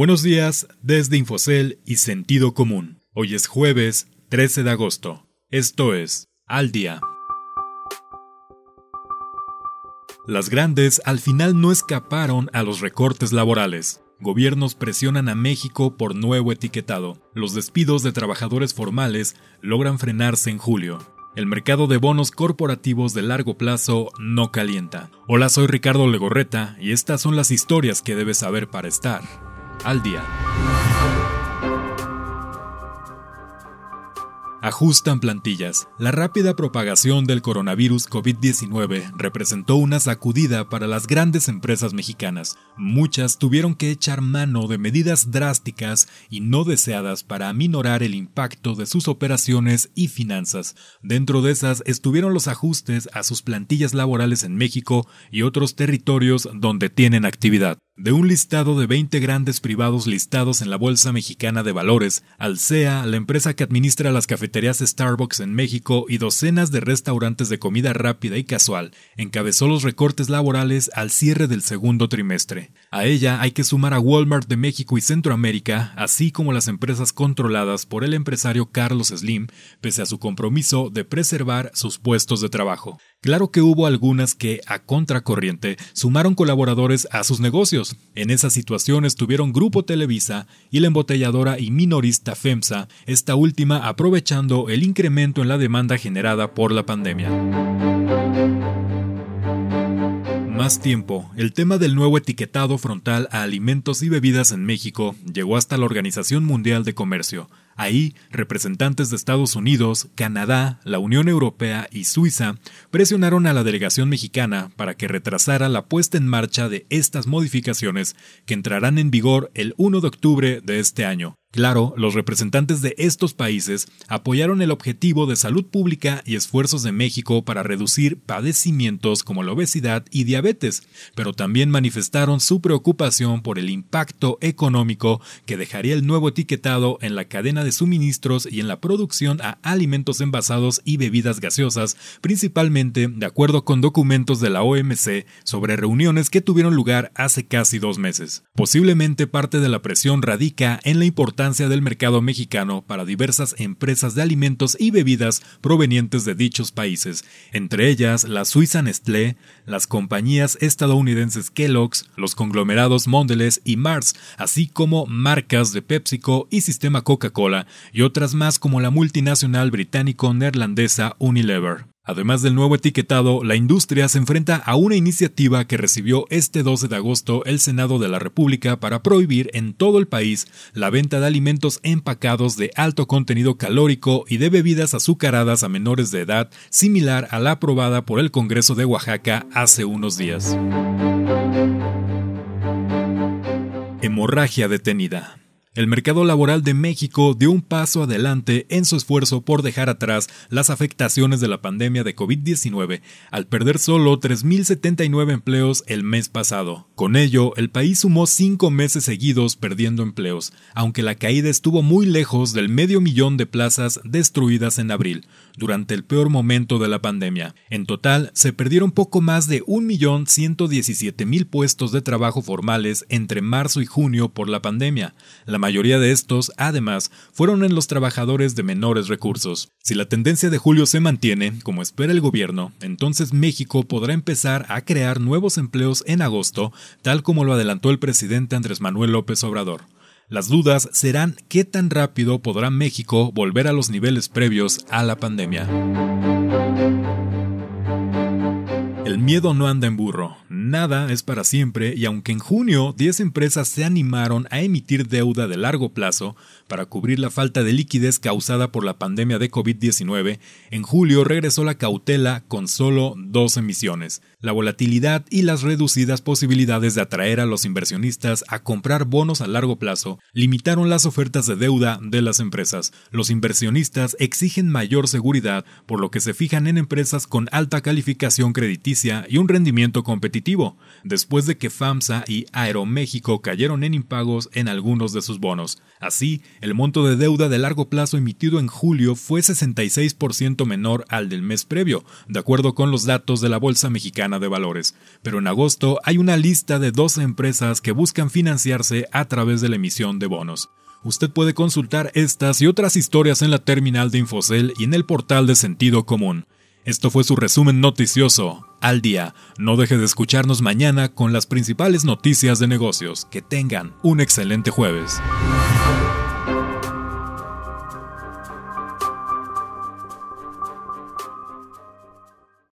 Buenos días desde Infocel y Sentido Común. Hoy es jueves 13 de agosto. Esto es Al Día. Las grandes al final no escaparon a los recortes laborales. Gobiernos presionan a México por nuevo etiquetado. Los despidos de trabajadores formales logran frenarse en julio. El mercado de bonos corporativos de largo plazo no calienta. Hola, soy Ricardo Legorreta y estas son las historias que debes saber para estar al día. Ajustan plantillas. La rápida propagación del coronavirus COVID-19 representó una sacudida para las grandes empresas mexicanas. Muchas tuvieron que echar mano de medidas drásticas y no deseadas para aminorar el impacto de sus operaciones y finanzas. Dentro de esas estuvieron los ajustes a sus plantillas laborales en México y otros territorios donde tienen actividad. De un listado de 20 grandes privados listados en la Bolsa Mexicana de Valores, Alsea, la empresa que administra las cafeterías Starbucks en México y docenas de restaurantes de comida rápida y casual, encabezó los recortes laborales al cierre del segundo trimestre. A ella hay que sumar a Walmart de México y Centroamérica, así como las empresas controladas por el empresario Carlos Slim, pese a su compromiso de preservar sus puestos de trabajo. Claro que hubo algunas que, a contracorriente, sumaron colaboradores a sus negocios. En esa situación estuvieron Grupo Televisa y la embotelladora y minorista FEMSA, esta última aprovechando el incremento en la demanda generada por la pandemia más tiempo, el tema del nuevo etiquetado frontal a alimentos y bebidas en México llegó hasta la Organización Mundial de Comercio, Ahí, representantes de Estados Unidos, Canadá, la Unión Europea y Suiza presionaron a la delegación mexicana para que retrasara la puesta en marcha de estas modificaciones que entrarán en vigor el 1 de octubre de este año. Claro, los representantes de estos países apoyaron el objetivo de salud pública y esfuerzos de México para reducir padecimientos como la obesidad y diabetes, pero también manifestaron su preocupación por el impacto económico que dejaría el nuevo etiquetado en la cadena de suministros y en la producción a alimentos envasados y bebidas gaseosas, principalmente de acuerdo con documentos de la OMC sobre reuniones que tuvieron lugar hace casi dos meses. Posiblemente parte de la presión radica en la importancia del mercado mexicano para diversas empresas de alimentos y bebidas provenientes de dichos países, entre ellas la Suiza Nestlé, las compañías estadounidenses Kellogg's, los conglomerados Mondelez y Mars, así como marcas de PepsiCo y Sistema Coca-Cola y otras más como la multinacional británico-neerlandesa Unilever. Además del nuevo etiquetado, la industria se enfrenta a una iniciativa que recibió este 12 de agosto el Senado de la República para prohibir en todo el país la venta de alimentos empacados de alto contenido calórico y de bebidas azucaradas a menores de edad, similar a la aprobada por el Congreso de Oaxaca hace unos días. Hemorragia detenida. El mercado laboral de México dio un paso adelante en su esfuerzo por dejar atrás las afectaciones de la pandemia de COVID-19 al perder solo 3.079 empleos el mes pasado. Con ello, el país sumó cinco meses seguidos perdiendo empleos, aunque la caída estuvo muy lejos del medio millón de plazas destruidas en abril, durante el peor momento de la pandemia. En total, se perdieron poco más de 1.117.000 puestos de trabajo formales entre marzo y junio por la pandemia. Mayoría de estos, además, fueron en los trabajadores de menores recursos. Si la tendencia de julio se mantiene, como espera el gobierno, entonces México podrá empezar a crear nuevos empleos en agosto, tal como lo adelantó el presidente Andrés Manuel López Obrador. Las dudas serán qué tan rápido podrá México volver a los niveles previos a la pandemia. El miedo no anda en burro, nada es para siempre y aunque en junio 10 empresas se animaron a emitir deuda de largo plazo para cubrir la falta de liquidez causada por la pandemia de COVID-19, en julio regresó la cautela con solo dos emisiones. La volatilidad y las reducidas posibilidades de atraer a los inversionistas a comprar bonos a largo plazo limitaron las ofertas de deuda de las empresas. Los inversionistas exigen mayor seguridad, por lo que se fijan en empresas con alta calificación crediticia y un rendimiento competitivo, después de que FAMSA y Aeroméxico cayeron en impagos en algunos de sus bonos. Así, el monto de deuda de largo plazo emitido en julio fue 66% menor al del mes previo, de acuerdo con los datos de la Bolsa Mexicana De Valores, pero en agosto hay una lista de 12 empresas que buscan financiarse a través de la emisión de bonos. Usted puede consultar estas y otras historias en la terminal de Infocel y en el portal de Sentido Común. Esto fue su resumen noticioso al día. No deje de escucharnos mañana con las principales noticias de negocios. Que tengan un excelente jueves.